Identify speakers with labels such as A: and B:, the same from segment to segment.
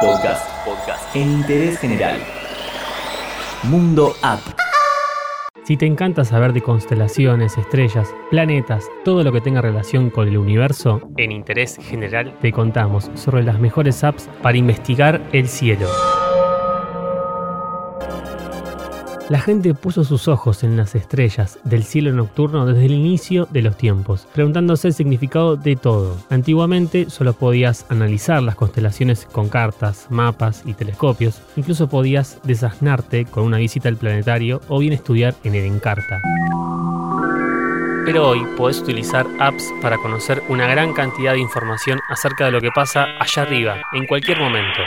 A: Podcast. Podcast. En interés general. Mundo App.
B: Si te encanta saber de constelaciones, estrellas, planetas, todo lo que tenga relación con el universo, en interés general te contamos sobre las mejores apps para investigar el cielo. La gente puso sus ojos en las estrellas del cielo nocturno desde el inicio de los tiempos, preguntándose el significado de todo. Antiguamente solo podías analizar las constelaciones con cartas, mapas y telescopios, incluso podías desasnarte con una visita al planetario o bien estudiar en el Encarta. Pero hoy podés utilizar apps para conocer una gran cantidad de información acerca de lo que pasa allá arriba, en cualquier momento.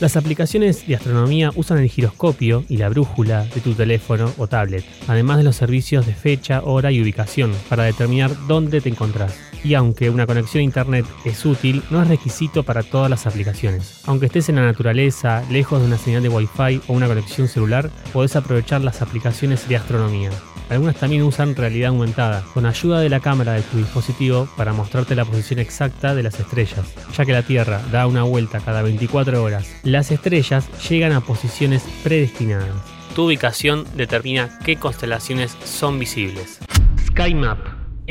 B: Las aplicaciones de astronomía usan el giroscopio y la brújula de tu teléfono o tablet, además de los servicios de fecha, hora y ubicación para determinar dónde te encontrás. Y aunque una conexión a internet es útil, no es requisito para todas las aplicaciones. Aunque estés en la naturaleza, lejos de una señal de Wi-Fi o una conexión celular, podés aprovechar las aplicaciones de astronomía. Algunas también usan realidad aumentada, con ayuda de la cámara de tu dispositivo para mostrarte la posición exacta de las estrellas, ya que la Tierra da una vuelta cada 24 horas. Las estrellas llegan a posiciones predestinadas. Tu ubicación determina qué constelaciones son visibles. SkyMap,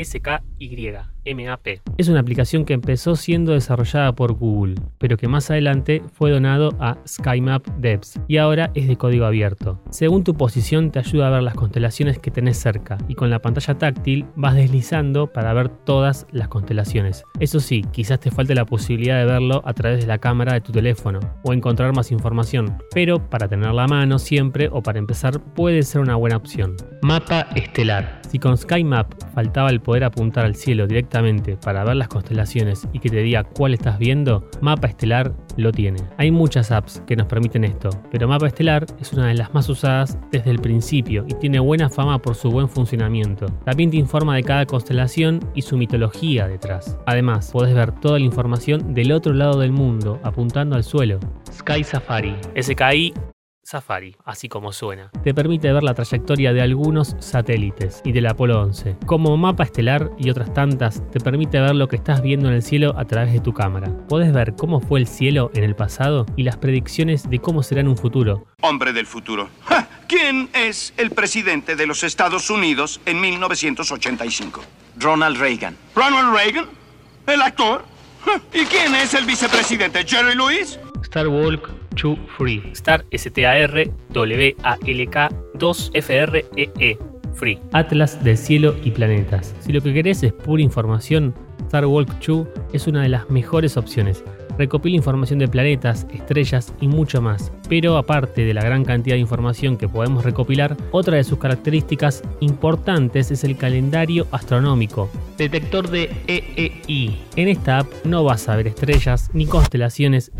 B: SKY. MAP. Es una aplicación que empezó siendo desarrollada por Google, pero que más adelante fue donado a SkyMap Devs y ahora es de código abierto. Según tu posición te ayuda a ver las constelaciones que tenés cerca y con la pantalla táctil vas deslizando para ver todas las constelaciones. Eso sí, quizás te falte la posibilidad de verlo a través de la cámara de tu teléfono o encontrar más información, pero para tenerla a mano siempre o para empezar puede ser una buena opción. Mapa estelar. Si con SkyMap faltaba el poder apuntar al cielo directamente para ver las constelaciones y que te diga cuál estás viendo, Mapa Estelar lo tiene. Hay muchas apps que nos permiten esto, pero Mapa Estelar es una de las más usadas desde el principio y tiene buena fama por su buen funcionamiento. También te informa de cada constelación y su mitología detrás. Además, puedes ver toda la información del otro lado del mundo apuntando al suelo. Sky Safari. SKI Safari, así como suena. Te permite ver la trayectoria de algunos satélites y del Apolo 11. Como mapa estelar y otras tantas, te permite ver lo que estás viendo en el cielo a través de tu cámara. Puedes ver cómo fue el cielo en el pasado y las predicciones de cómo será en un futuro.
C: Hombre del futuro. ¿Quién es el presidente de los Estados Unidos en 1985? Ronald Reagan. ¿Ronald Reagan? ¿El actor? ¿Y quién es el vicepresidente? ¿Jerry Lewis?
B: Star Walk 2 Free. Star S-T-A-R W-A-L-K 2 F-R-E-E. Free. Atlas del cielo y planetas. Si lo que querés es pura información, Star Walk 2 es una de las mejores opciones. Recopila información de planetas, estrellas y mucho más. Pero aparte de la gran cantidad de información que podemos recopilar, otra de sus características importantes es el calendario astronómico. Detector de EEI. En esta app no vas a ver estrellas ni constelaciones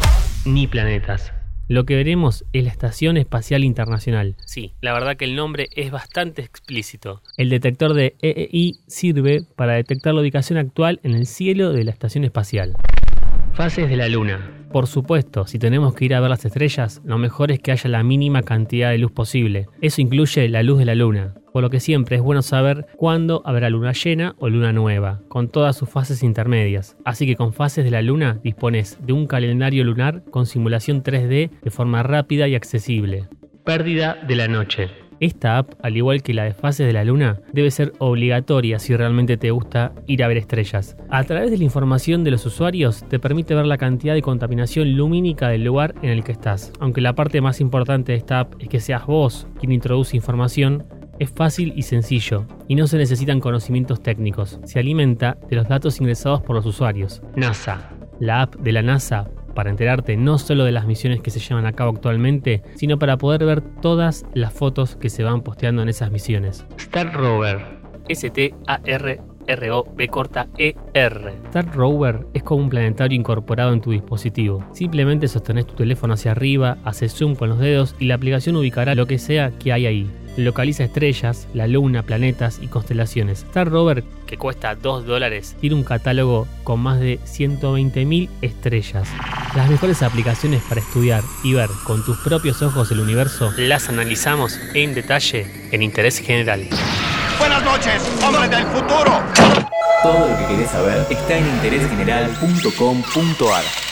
B: ni planetas. Lo que veremos es la Estación Espacial Internacional. Sí, la verdad que el nombre es bastante explícito. El detector de EEI sirve para detectar la ubicación actual en el cielo de la Estación Espacial. Fases de la Luna. Por supuesto, si tenemos que ir a ver las estrellas, lo mejor es que haya la mínima cantidad de luz posible. Eso incluye la luz de la Luna, por lo que siempre es bueno saber cuándo habrá luna llena o luna nueva, con todas sus fases intermedias. Así que con fases de la luna dispones de un calendario lunar con simulación 3D de forma rápida y accesible. Pérdida de la noche. Esta app, al igual que la de fases de la luna, debe ser obligatoria si realmente te gusta ir a ver estrellas. A través de la información de los usuarios te permite ver la cantidad de contaminación lumínica del lugar en el que estás. Aunque la parte más importante de esta app es que seas vos quien introduce información, es fácil y sencillo, y no se necesitan conocimientos técnicos. Se alimenta de los datos ingresados por los usuarios. NASA. La app de la NASA para enterarte no solo de las misiones que se llevan a cabo actualmente, sino para poder ver todas las fotos que se van posteando en esas misiones. Star Rover. S-T-A-R R-O-B corta E-R. Star Rover es como un planetario incorporado en tu dispositivo. Simplemente sostenés tu teléfono hacia arriba, haces zoom con los dedos y la aplicación ubicará lo que sea que hay ahí. Localiza estrellas, la luna, planetas y constelaciones. Star Rover, que cuesta 2 dólares, tiene un catálogo con más de 120.000 estrellas. Las mejores aplicaciones para estudiar y ver con tus propios ojos el universo las analizamos en detalle en Interés General.
C: Buenas noches, hombre del futuro.
A: Todo lo que querés saber está en interésgeneral.com.ar.